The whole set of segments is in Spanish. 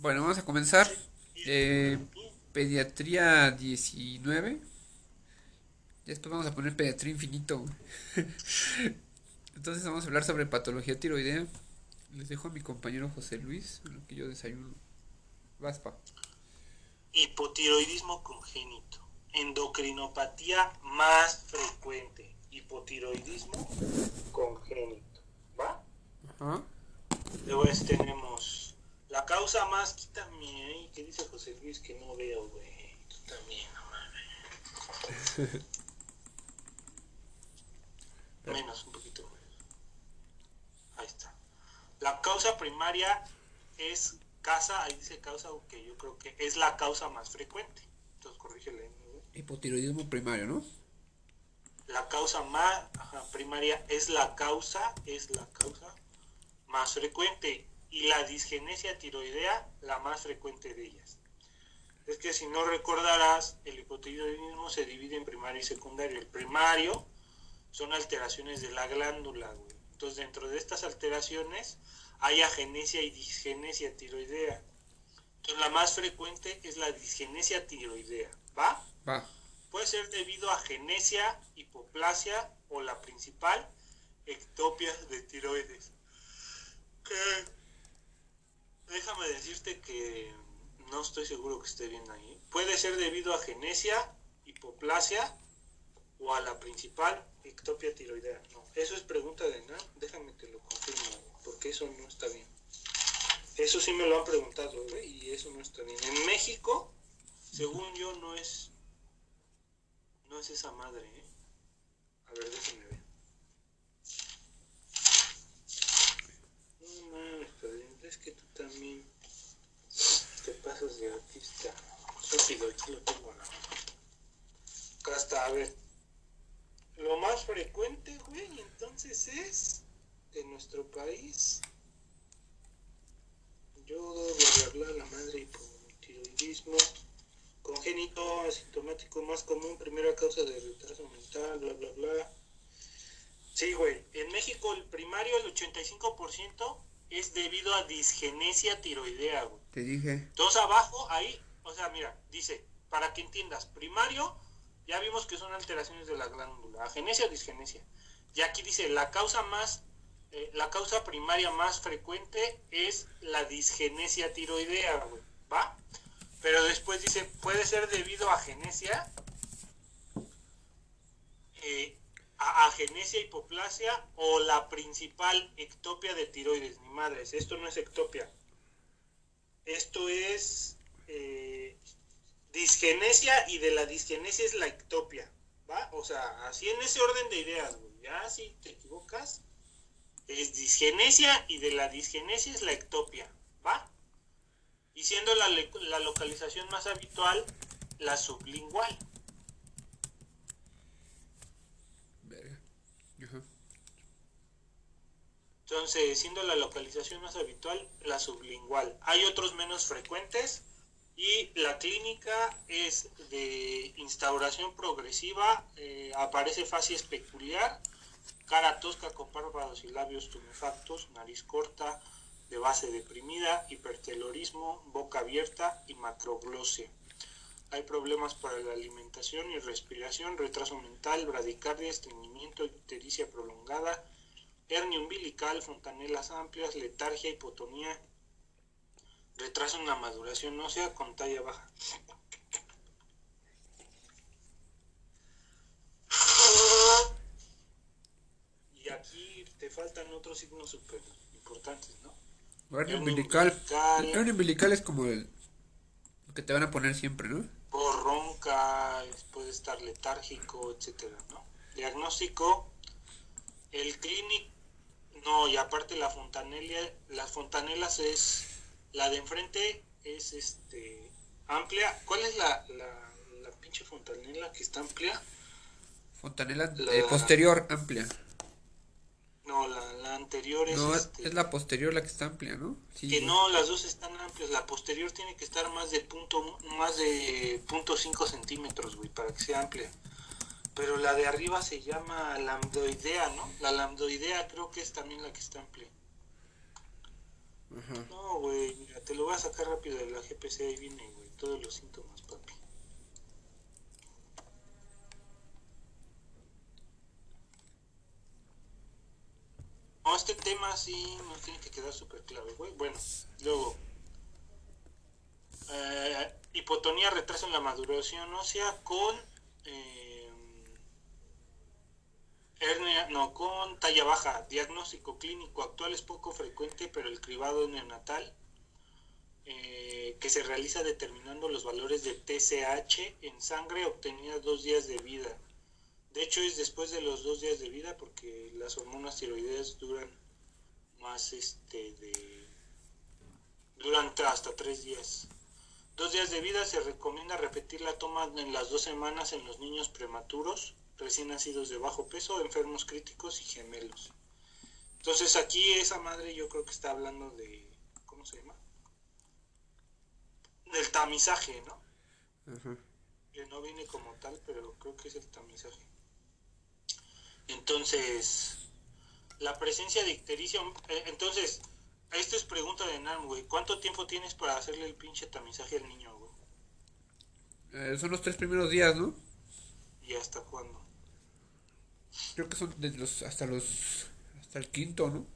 Bueno, vamos a comenzar. Eh, pediatría 19. Después vamos a poner pediatría infinito. Entonces vamos a hablar sobre patología tiroidea. Les dejo a mi compañero José Luis, lo que yo desayuno. Vaspa. Hipotiroidismo congénito. Endocrinopatía más frecuente. Hipotiroidismo congénito. ¿Va? Ajá. Luego tenemos la causa más, quítame ahí, que dice José Luis que no veo, güey. Tú también, no mames. Menos, un poquito menos. Ahí está. La causa primaria es casa, ahí dice causa, que yo creo que es la causa más frecuente. Entonces corrígele. ¿no? Hipotiroidismo primario, ¿no? La causa más ajá, primaria es la causa, es la causa más frecuente y la disgenesia tiroidea la más frecuente de ellas. Es que si no recordarás, el hipotiroidismo se divide en primario y secundario. El primario son alteraciones de la glándula, güey. Entonces, dentro de estas alteraciones hay agenesia y disgenesia tiroidea. Entonces, la más frecuente es la disgenesia tiroidea, ¿va? Va. Puede ser debido a genesia, hipoplasia o la principal, ectopia de tiroides. Que déjame decirte que no estoy seguro que esté bien ahí. Puede ser debido a genesia, hipoplasia o a la principal ectopia tiroidea. No, eso es pregunta de nada. Déjame que lo confirmo, porque eso no está bien. Eso sí me lo han preguntado, güey, y eso no está bien. En México, según yo, no es no es esa madre, ¿eh? A ver, déjenme ver. No mames, es que tú también te pasas de artista. Rápido, aquí lo tengo a. Acá está, a ver. Lo más frecuente, güey, entonces es en nuestro país. Yodo, bla, bla, bla, la madre hipotiroidismo congénito asintomático más común, primera causa de retraso mental, bla, bla, bla. Sí, güey. En México el primario, el 85% es debido a disgenesia tiroidea, güey. Te dije. Dos abajo, ahí, o sea, mira, dice, para que entiendas, primario, ya vimos que son alteraciones de la glándula, agenesia o disgenesia. Y aquí dice, la causa más, eh, la causa primaria más frecuente es la disgenesia tiroidea, güey. ¿Va? Pero después dice, puede ser debido a genesia, eh, a agenesia hipoplasia o la principal ectopia de tiroides. Ni madres, esto no es ectopia. Esto es eh, disgenesia y de la disgenesia es la ectopia. ¿Va? O sea, así en ese orden de ideas, güey. Ya si te equivocas, es disgenesia y de la disgenesia es la ectopia. ¿Va? y siendo la, la, localización más habitual la sublingual. Entonces, siendo la localización más habitual la sublingual. Hay otros menos frecuentes y la clínica es de instauración progresiva, eh, aparece facies peculiar, cara tosca con párpados y labios tumefactos, nariz corta, de base deprimida, hipertelorismo, boca abierta y macroglosia. Hay problemas para la alimentación y respiración, retraso mental, bradicardia, estreñimiento, ictericia prolongada, hernia umbilical, fontanelas amplias, letargia, hipotonía, retraso en la maduración ósea con talla baja. Y aquí te faltan otros signos súper importantes, ¿no? Hernia umbilical. Hernia umbilical es como el que te van a poner siempre, ¿no? Por ronca, puede estar letárgico, etcétera, ¿no? Diagnóstico, el clínico, no, y aparte la fontanela, las fontanelas es, la de enfrente es este, amplia. ¿Cuál es la, la, la pinche fontanela que está amplia? Fontanela la, posterior amplia. No, la, la anterior es. No, este, es la posterior la que está amplia, ¿no? Sí. Que no, las dos están amplias. La posterior tiene que estar más de punto, más de punto cinco centímetros, güey, para que sea amplia. Pero la de arriba se llama lambdoidea, ¿no? La lambdoidea creo que es también la que está amplia. Ajá. No, güey, mira, te lo voy a sacar rápido de la GPC, ahí viene, güey, todos los síntomas, papi. No, este tema sí nos tiene que quedar súper claro, güey. Bueno, luego, eh, hipotonía, retraso en la maduración ósea con eh, hernia, no, con talla baja. Diagnóstico clínico actual es poco frecuente, pero el cribado neonatal eh, que se realiza determinando los valores de TSH en sangre obtenida dos días de vida. De hecho es después de los dos días de vida porque las hormonas tiroideas duran más este de duran hasta tres días. Dos días de vida se recomienda repetir la toma en las dos semanas en los niños prematuros, recién nacidos de bajo peso, enfermos críticos y gemelos. Entonces aquí esa madre yo creo que está hablando de, ¿cómo se llama? Del tamizaje, ¿no? Que no viene como tal, pero creo que es el tamizaje. Entonces, la presencia de ictericia, eh, entonces, esto es pregunta de Nan, güey. ¿Cuánto tiempo tienes para hacerle el pinche tamizaje al niño, güey? Eh, son los tres primeros días, ¿no? ¿Y hasta cuándo? Creo que son desde los hasta los hasta el quinto, ¿no?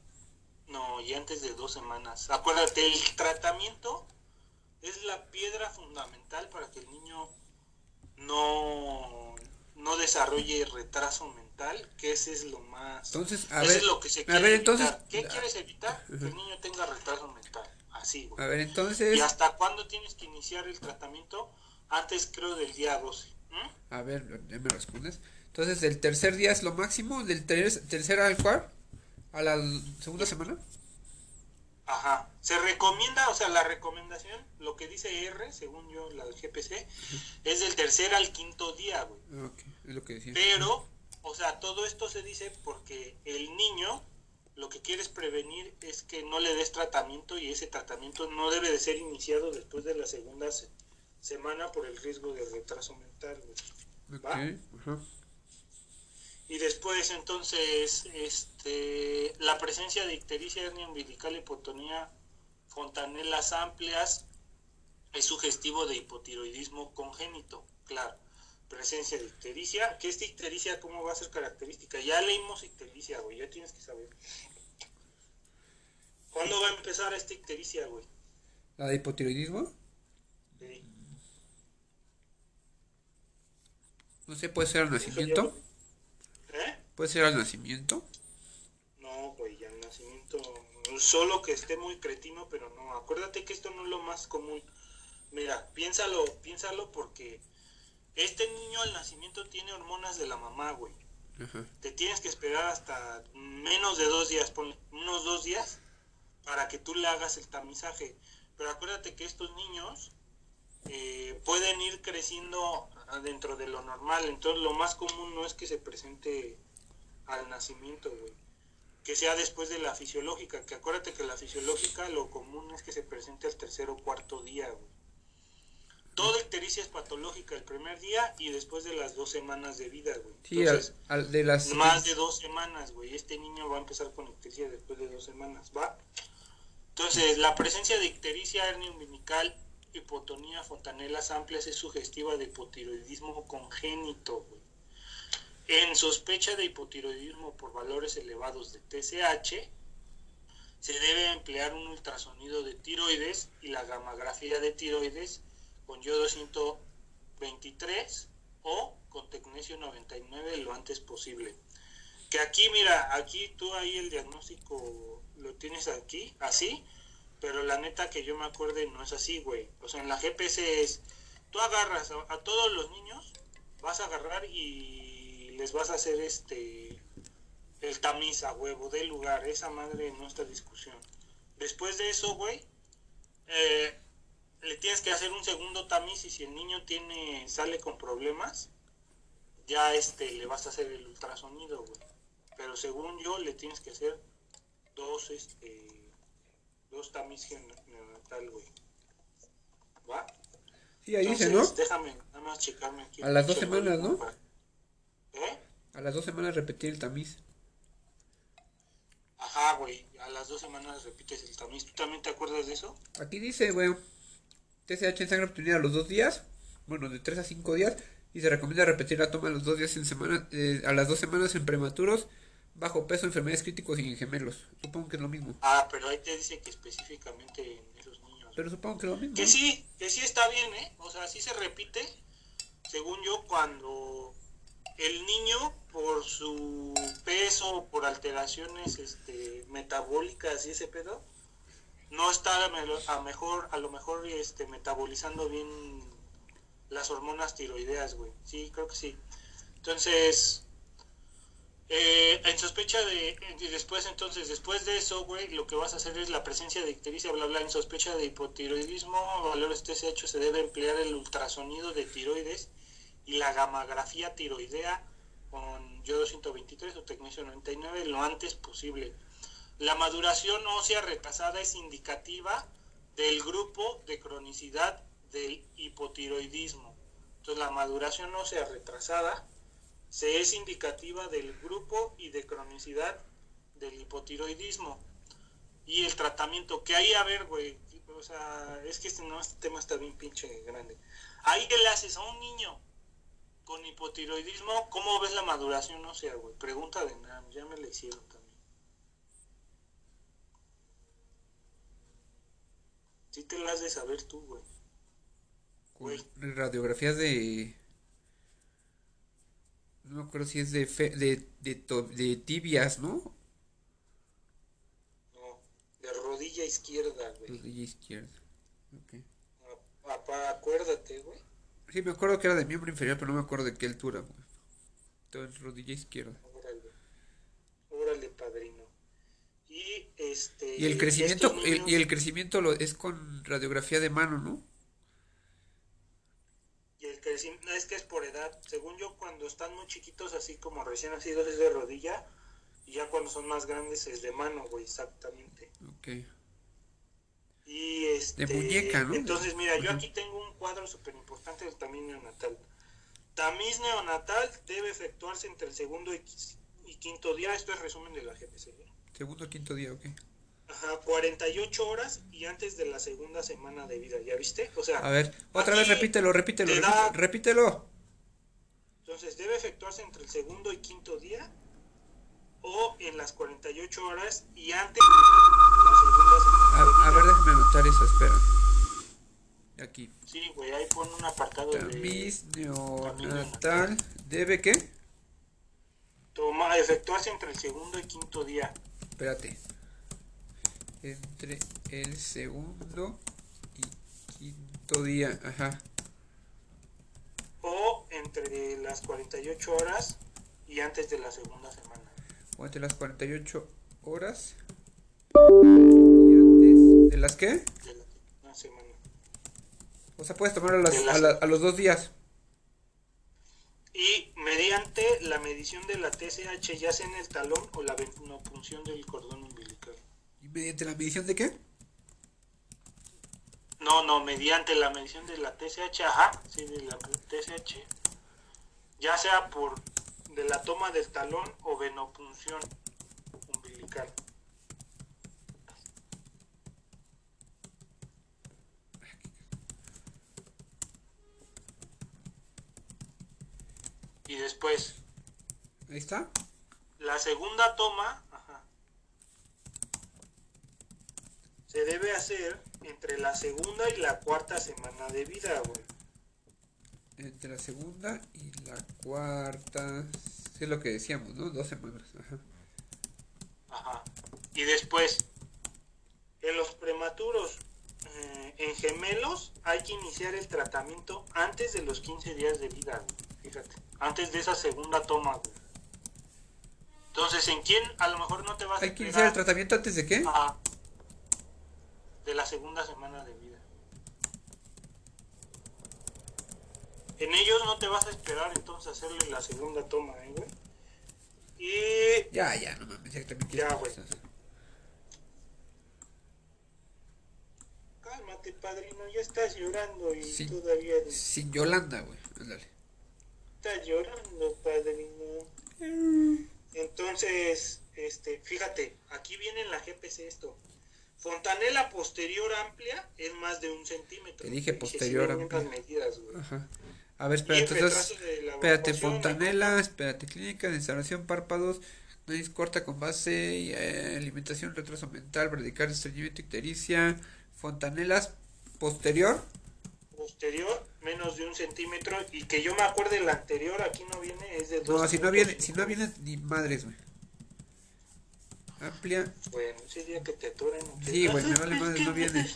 No, y antes de dos semanas. Acuérdate, el tratamiento es la piedra fundamental para que el niño no, no desarrolle retraso mental, que ese es lo más... Entonces, a ver, es lo que se a quiere ver, entonces, evitar. ¿Qué quieres evitar? Que el niño tenga retraso mental. Así, güey. a ver, entonces, ¿Y hasta cuándo tienes que iniciar el tratamiento? Antes, creo, del día 12. ¿m? a ver, ya me respondes. Entonces, el tercer día es lo máximo, del ter- tercer al cuarto, a la segunda semana. Ajá. Se recomienda, o sea, la recomendación, lo que dice R, según yo, la del GPC, es del tercer al quinto día, güey. Ah, Ok, es lo que decía. Pero, o sea, todo esto se dice porque el niño lo que quieres prevenir es que no le des tratamiento y ese tratamiento no debe de ser iniciado después de la segunda se- semana por el riesgo de retraso mental. ¿va? Y después, entonces, este, la presencia de ictericia, hernia umbilical, hipotonía, fontanelas amplias, es sugestivo de hipotiroidismo congénito, claro. Presencia de ictericia, que esta ictericia, ¿cómo va a ser característica? Ya leímos ictericia, güey, ya tienes que saber. ¿Cuándo va a empezar esta ictericia, güey? La de hipotiroidismo, Sí. no sé, puede ser al nacimiento. ¿Eh? Puede ser al nacimiento. No, güey, ya el nacimiento. Solo que esté muy cretino, pero no. Acuérdate que esto no es lo más común. Mira, piénsalo, piénsalo porque este niño al nacimiento tiene hormonas de la mamá, güey. Te tienes que esperar hasta menos de dos días, ponle, unos dos días, para que tú le hagas el tamizaje. Pero acuérdate que estos niños eh, pueden ir creciendo dentro de lo normal. Entonces lo más común no es que se presente al nacimiento, güey. Que sea después de la fisiológica. Que acuérdate que la fisiológica lo común es que se presente al tercer o cuarto día, güey. Toda ictericia es patológica el primer día y después de las dos semanas de vida, güey. Sí, al, Entonces, al de las... más de dos semanas, güey. Este niño va a empezar con ictericia después de dos semanas, ¿va? Entonces, la presencia de ictericia, hernia umbilical, hipotonía, fontanelas amplias es sugestiva de hipotiroidismo congénito, güey. En sospecha de hipotiroidismo por valores elevados de TSH, se debe emplear un ultrasonido de tiroides y la gamografía de tiroides con yodo 123 o con tecnesio 99 lo antes posible. Que aquí, mira, aquí tú ahí el diagnóstico lo tienes aquí, así, pero la neta que yo me acuerde no es así, güey. O sea, en la GPC es, tú agarras a, todos los niños, vas a agarrar y les vas a hacer este, el tamiz a huevo del lugar, esa madre no está discusión. Después de eso, güey, eh, que hacer un segundo tamiz y si el niño tiene, sale con problemas, ya este le vas a hacer el ultrasonido, güey. Pero según yo le tienes que hacer dos este dos tamiz neonatal, güey. ¿Va? Sí, ahí dice, ¿no? Déjame nada más checarme aquí. A las dos semanas, ¿no? para- ¿Eh? A las dos semanas repetir el tamiz. Ajá, güey. A las las dos semanas repites el tamiz. ¿Tú también te acuerdas de eso? Aquí dice, güey, TSH en sangre obtenida a los dos días, bueno, de 3 a 5 días, y se recomienda repetir la toma a los dos días en semana, eh, a las dos semanas en prematuros, bajo peso, enfermedades críticos y en gemelos. Supongo que es lo mismo. Ah, pero ahí te dice que específicamente en esos niños. Pero supongo que es lo mismo. Que sí, que sí está bien, ¿eh? O sea, sí se repite, según yo, cuando el niño, por su peso, por alteraciones este, metabólicas y ese pedo, no está a, mejor, a lo mejor este, metabolizando bien las hormonas tiroideas, güey. Sí, creo que sí. Entonces, eh, en sospecha de, y después entonces, después de eso, güey, lo que vas a hacer es la presencia de ictericia, bla, bla, en sospecha de hipotiroidismo, valores TSH, se debe emplear el ultrasonido de tiroides y la gamografía tiroidea con yodo 123 o tecnesio 99 lo antes posible. La maduración ósea retrasada es indicativa del grupo de cronicidad del hipotiroidismo. Entonces la maduración ósea retrasada se es indicativa del grupo y de cronicidad del hipotiroidismo. Y el tratamiento, que ahí, a ver, güey, o sea, es que este, no, este tema está bien pinche grande. Ahí que le haces a un niño con hipotiroidismo, ¿cómo ves la maduración ósea, güey? Pregunta de NAM, ya me la hicieron también. Sí te la has de saber tú, güey. Con radiografías de... No me acuerdo si es de, fe- de, de, to- de tibias, ¿no? No, de rodilla izquierda, güey. Rodilla izquierda. Ok. Papá, acuérdate, güey. Sí, me acuerdo que era de miembro inferior, pero no me acuerdo de qué altura, güey. Entonces, rodilla izquierda. Órale, órale, padrino. Y este. Y el crecimiento, el- y el crecimiento lo, es con radiografía de mano, ¿no? y el crecimiento es que es por edad. Según yo, cuando están muy chiquitos, así como recién nacidos, es de rodilla. Y ya cuando son más grandes es de mano, güey, exactamente. Ok. Y este. De muñeca, ¿no? Entonces, mira, yo aquí tengo un cuadro súper importante del tamiz neonatal. Tamiz neonatal debe efectuarse entre el segundo y quinto día. Esto es resumen de la GPC. Segundo, quinto día, ok. Ajá, 48 horas y antes de la segunda semana de vida, ¿ya viste? O sea, A ver, otra vez repítelo, repítelo, te repítelo, da- repítelo. entonces debe efectuarse entre el segundo y quinto día o en las 48 horas y antes de la segunda semana de A, a vida. ver, déjame anotar eso, espera. Aquí. Sí, güey, ahí pon un apartado de Tamiz neonatal. ¿Debe qué? toma, efectuarse entre el segundo y quinto día. Espérate. Entre el segundo y quinto día. Ajá. O entre las 48 horas y antes de la segunda semana. O entre las 48 horas. Y antes. ¿De las qué? De la semana. O sea, puedes tomarlo a, las- a, la- a los dos días. Mediante la medición de la TSH, ya sea en el talón o la venopunción del cordón umbilical. ¿Y mediante la medición de qué? No, no, mediante la medición de la TSH, ajá, sí, de la TSH. Ya sea por de la toma del talón o venopunción umbilical. Y después, Ahí está. la segunda toma ajá, se debe hacer entre la segunda y la cuarta semana de vida, güey. Entre la segunda y la cuarta. Sí, es lo que decíamos, ¿no? Dos semanas. Ajá. Ajá. Y después, en los prematuros, eh, en gemelos, hay que iniciar el tratamiento antes de los 15 días de vida, güey. Fíjate, antes de esa segunda toma, güey. Entonces, ¿en quién a lo mejor no te vas a Hay que iniciar el tratamiento antes de qué? Ajá. De la segunda semana de vida. En ellos no te vas a esperar entonces a hacerle la segunda toma, ¿eh, güey? Y Ya, ya, no mames, quieres Ya, güey. Cálmate, padrino, ya estás llorando y Sí. todavía Sin Yolanda, güey. Ándale. Estás llorando, padrino. Entonces, este, fíjate, aquí viene en la GPC esto. Fontanela posterior amplia es más de un centímetro. Te dije posterior amplia. Medidas, Ajá. A ver, espérate, entonces, espérate, fontanela, espérate, clínica de instalación, párpados, nariz corta con base, y, eh, alimentación, retraso mental, bradicardia, estreñimiento, ictericia, fontanelas, posterior. Posterior, menos de un centímetro, y que yo me acuerde el anterior, aquí no viene, es de dos. No, si no viene, si no viene ni madres, güey. Amplia. Bueno, ese día que te aturen. Sí, güey, me vale madre, no viene.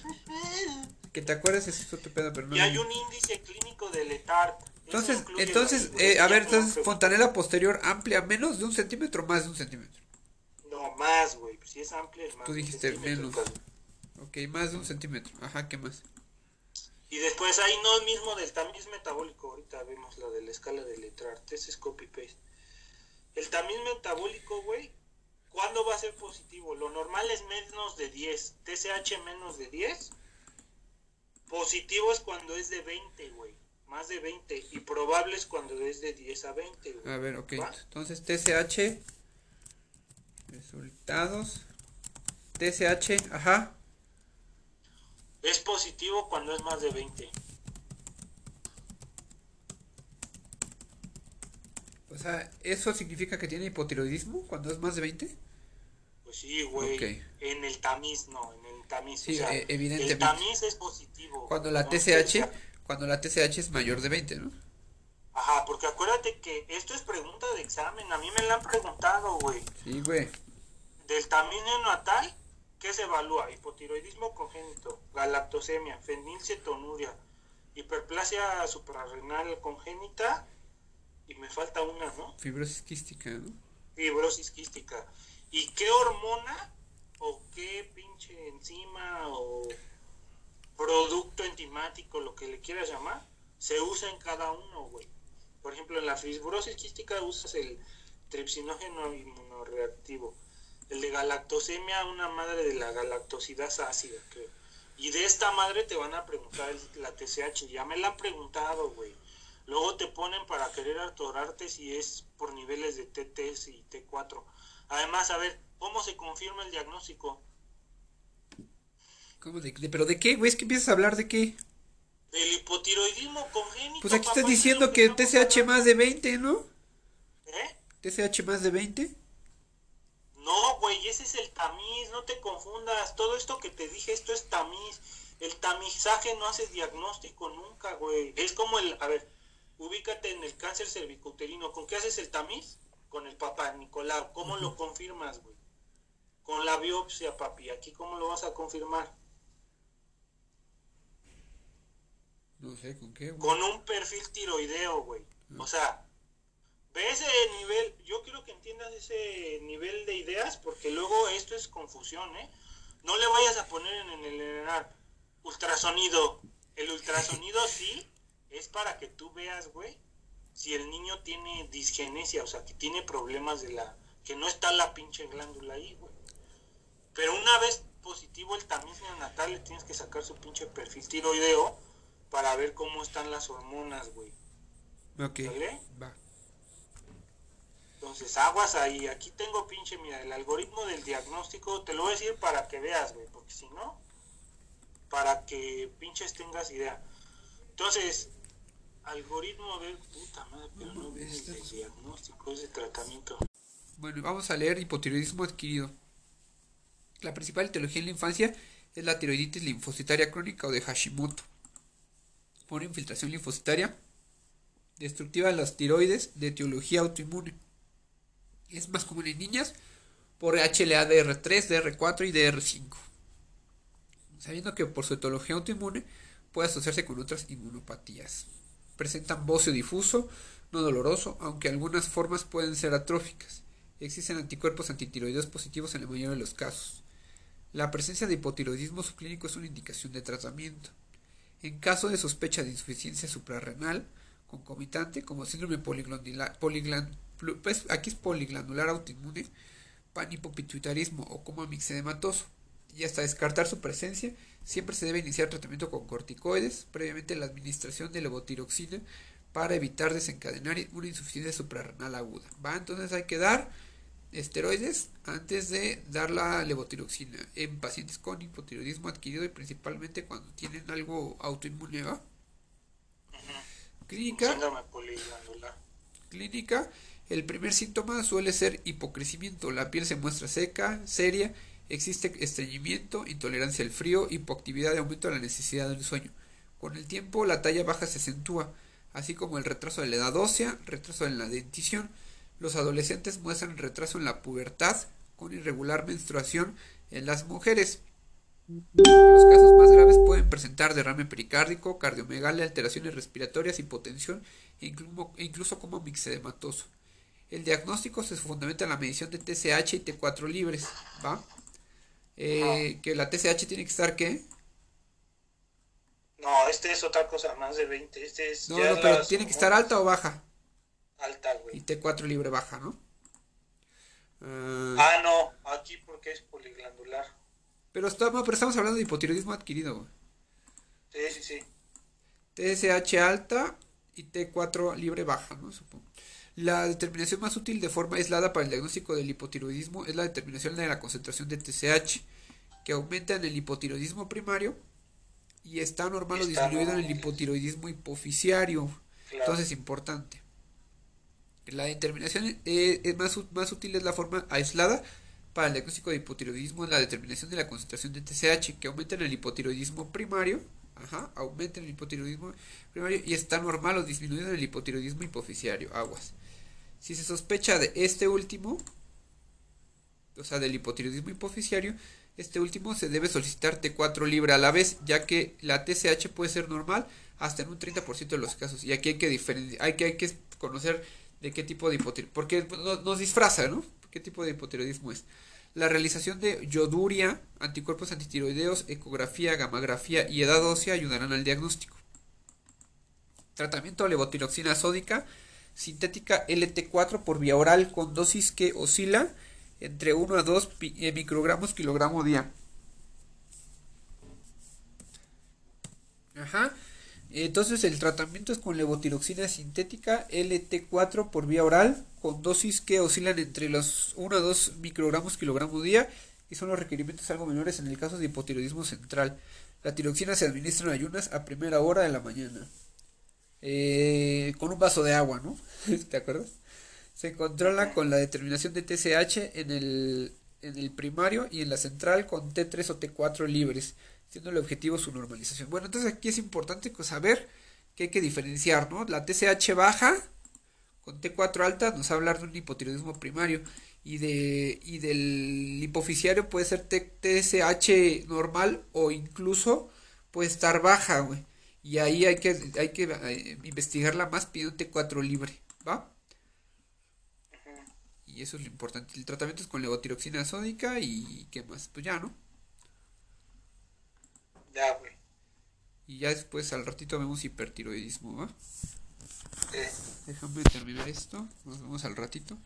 Que te acuerdes es otro pedo, pero no. Y hay un índice clínico de Letart. Entonces, entonces, eh, a ver, entonces, fontanela posterior amplia, menos de un centímetro, más de un centímetro. No, más, güey. Si es amplia, es más. Tú dijiste menos. Ok, más de un centímetro. Ajá, ¿qué más? Y después ahí no mismo del tamiz metabólico. Ahorita vemos la de la escala de Letart. Ese es copy-paste. El tamiz metabólico, güey, ¿cuándo va a ser positivo? Lo normal es menos de 10. TSH menos de 10 Positivo es cuando es de 20, güey. Más de 20. Y probable es cuando es de 10 a 20, güey. A ver, ok. Entonces, TSH. Resultados. TSH, ajá. Es positivo cuando es más de 20. O sea, ¿eso significa que tiene hipotiroidismo cuando es más de 20? Pues sí, güey. En el tamiz, no. En el tamiz. Sí, e, evidentemente. El tamiz es positivo. Cuando la TSH, cuando la TSH es mayor de 20, ¿no? Ajá, porque acuérdate que esto es pregunta de examen. A mí me la han preguntado, güey. Sí, güey. Del tamiz neonatal, ¿qué se evalúa? Hipotiroidismo congénito, galactosemia, fenilcetonuria, hiperplasia suprarrenal congénita y me falta una, ¿no? Fibrosis quística, ¿no? Fibrosis quística. ¿Y qué hormona o qué pinche enzima o producto enzimático, lo que le quieras llamar, se usa en cada uno, güey? Por ejemplo, en la fibrosis quística usas el tripsinógeno inmunoreactivo. El de galactosemia, una madre de la galactosidasa ácida, Y de esta madre te van a preguntar la TSH. Ya me la han preguntado, güey. Luego te ponen para querer atorarte si es por niveles de TTS y T4. Además, a ver, ¿cómo se confirma el diagnóstico? ¿Cómo de, ¿Pero de qué, güey? Es que empiezas a hablar de qué. Del hipotiroidismo congénito. Pues aquí estás diciendo que TSH más de 20, ¿no? ¿Eh? TSH más de 20. Güey, ese es el tamiz, no te confundas. Todo esto que te dije, esto es tamiz. El tamizaje no hace diagnóstico nunca, güey. Es como el, a ver, ubícate en el cáncer cervicouterino. ¿Con qué haces el tamiz? con el papá Nicolau. ¿Cómo lo confirmas, güey? Con la biopsia, papi. Aquí, ¿cómo lo vas a confirmar? No sé, ¿con qué? Con un perfil tiroideo, güey. O sea, ve ese nivel. Yo quiero que entiendas ese nivel de ideas, porque luego esto es confusión, ¿eh? No le vayas a poner en el ultrasonido. El ultrasonido sí es para que tú veas, güey, si el niño tiene disgenesia, o sea, que tiene problemas de la, que no está la pinche glándula ahí, güey. Pero una vez positivo el tamiz neonatal, le tienes que sacar su pinche perfil tiroideo para ver cómo están las hormonas, güey. Ok. Va. Entonces, aguas ahí. Aquí tengo pinche, mira, el algoritmo del diagnóstico, te lo voy a decir para que veas, güey, porque si no, para que pinches tengas idea. Entonces, algoritmo de puta madre, pero no viene el diagnóstico, es de tratamiento. Bueno, vamos a leer hipotiroidismo adquirido. La principal etiología en la infancia es la tiroiditis linfocitaria crónica o de Hashimoto. Por infiltración linfocitaria destructiva de las tiroides de etiología autoinmune. Es más común en niñas por HLA-DR3, DR4 y DR5. Sabiendo que por su etiología autoinmune puede asociarse con otras inmunopatías. Presentan bocio difuso, no doloroso, aunque algunas formas pueden ser atróficas. Existen anticuerpos antitiroideos positivos en la mayoría de los casos. La presencia de hipotiroidismo subclínico es una indicación de tratamiento. En caso de sospecha de insuficiencia suprarrenal concomitante, como síndrome poliglandular, pues aquí es poliglandular autoinmune, panhipopituitarismo o como mixedematoso, y hasta descartar su presencia, Siempre se debe iniciar tratamiento con corticoides, previamente la administración de levotiroxina para evitar desencadenar una insuficiencia suprarrenal aguda. ¿Va? Entonces hay que dar esteroides antes de dar la levotiroxina en pacientes con hipotiroidismo adquirido y principalmente cuando tienen algo autoinmune. Clínica. Clínica. El primer síntoma suele ser hipocrecimiento. La piel se muestra seca, seria, existe estreñimiento, intolerancia al frío, hipoactividad y aumento de la necesidad del sueño. Con el tiempo la talla baja se acentúa, así como el retraso de la edad ósea, retraso en la dentición. Los adolescentes muestran retraso en la pubertad con irregular menstruación en las mujeres. Los casos más graves pueden presentar derrame pericárdico, cardiomegalia, alteraciones respiratorias, hipotensión e incluso, como mixedematoso. El diagnóstico se fundamenta en la medición de TSH y T4 libres, ¿va? Eh, que la TSH tiene que estar, ¿qué? No, este es otra cosa, más de 20. Este es no, no, pero tiene que estar alta o baja. Alta, güey. Y T4 libre baja, ¿no? Uh, ah, no, aquí porque es poliglandular. Pero estamos, pero estamos hablando de hipotiroidismo adquirido, güey. Sí, sí, sí. TSH alta y T4 libre baja, ¿no? Supongo. La determinación más útil de forma aislada para el diagnóstico del hipotiroidismo es la determinación de la concentración de TSH, que aumenta en el hipotiroidismo primario y está normal o disminuido en el hipotiroidismo hipoficiario. Entonces, importante. La determinación es más, más útil es la forma aislada para el diagnóstico de hipotiroidismo, es la determinación de la concentración de TSH, que aumenta en el hipotiroidismo primario Ajá, aumenta en el hipotiroidismo primario y está normal o disminuido en el hipotiroidismo hipoficiario. Aguas. Si se sospecha de este último, o sea, del hipotiroidismo hipoficiario, este último se debe solicitar T4 libre a la vez, ya que la TSH puede ser normal hasta en un 30% de los casos. Y aquí hay que diferenciar, hay que, conocer de qué tipo de hipotiroidismo, porque nos disfraza, ¿no? ¿Qué tipo de hipotiroidismo es? La realización de yoduria, anticuerpos antitiroideos, ecografía, gamografía y edad ósea ayudarán al diagnóstico. Tratamiento de levotiroxina sódica sintética LT4 por vía oral con dosis que oscila entre 1 a 2 eh, microgramos kilogramo día. Ajá. Entonces el tratamiento es con levotiroxina sintética LT4 por vía oral con dosis que oscilan entre los 1 a 2 microgramos kilogramo día y son los requerimientos algo menores en el caso de hipotiroidismo central. La tiroxina se administra en ayunas a primera hora de la mañana. Eh, con un vaso de agua, ¿no? ¿Te acuerdas? Se controla con la determinación de TSH en el, en el primario y en la central con T3 o T4 libres, siendo el objetivo su normalización. Bueno, entonces aquí es importante saber que hay que diferenciar, ¿no? La TSH baja con T4 alta nos va a hablar de un hipotiroidismo primario y de y del hipoficiario puede ser TSH normal o incluso puede estar baja, güey. Y ahí hay que, hay que eh, investigarla más pidiendo T4 libre, ¿va? Y eso es lo importante. El tratamiento es con levotiroxina sódica y ¿qué más? Pues ya, ¿no? Ya, güey. Y ya después al ratito vemos hipertiroidismo, ¿va? Déjame terminar esto. Nos vemos al ratito.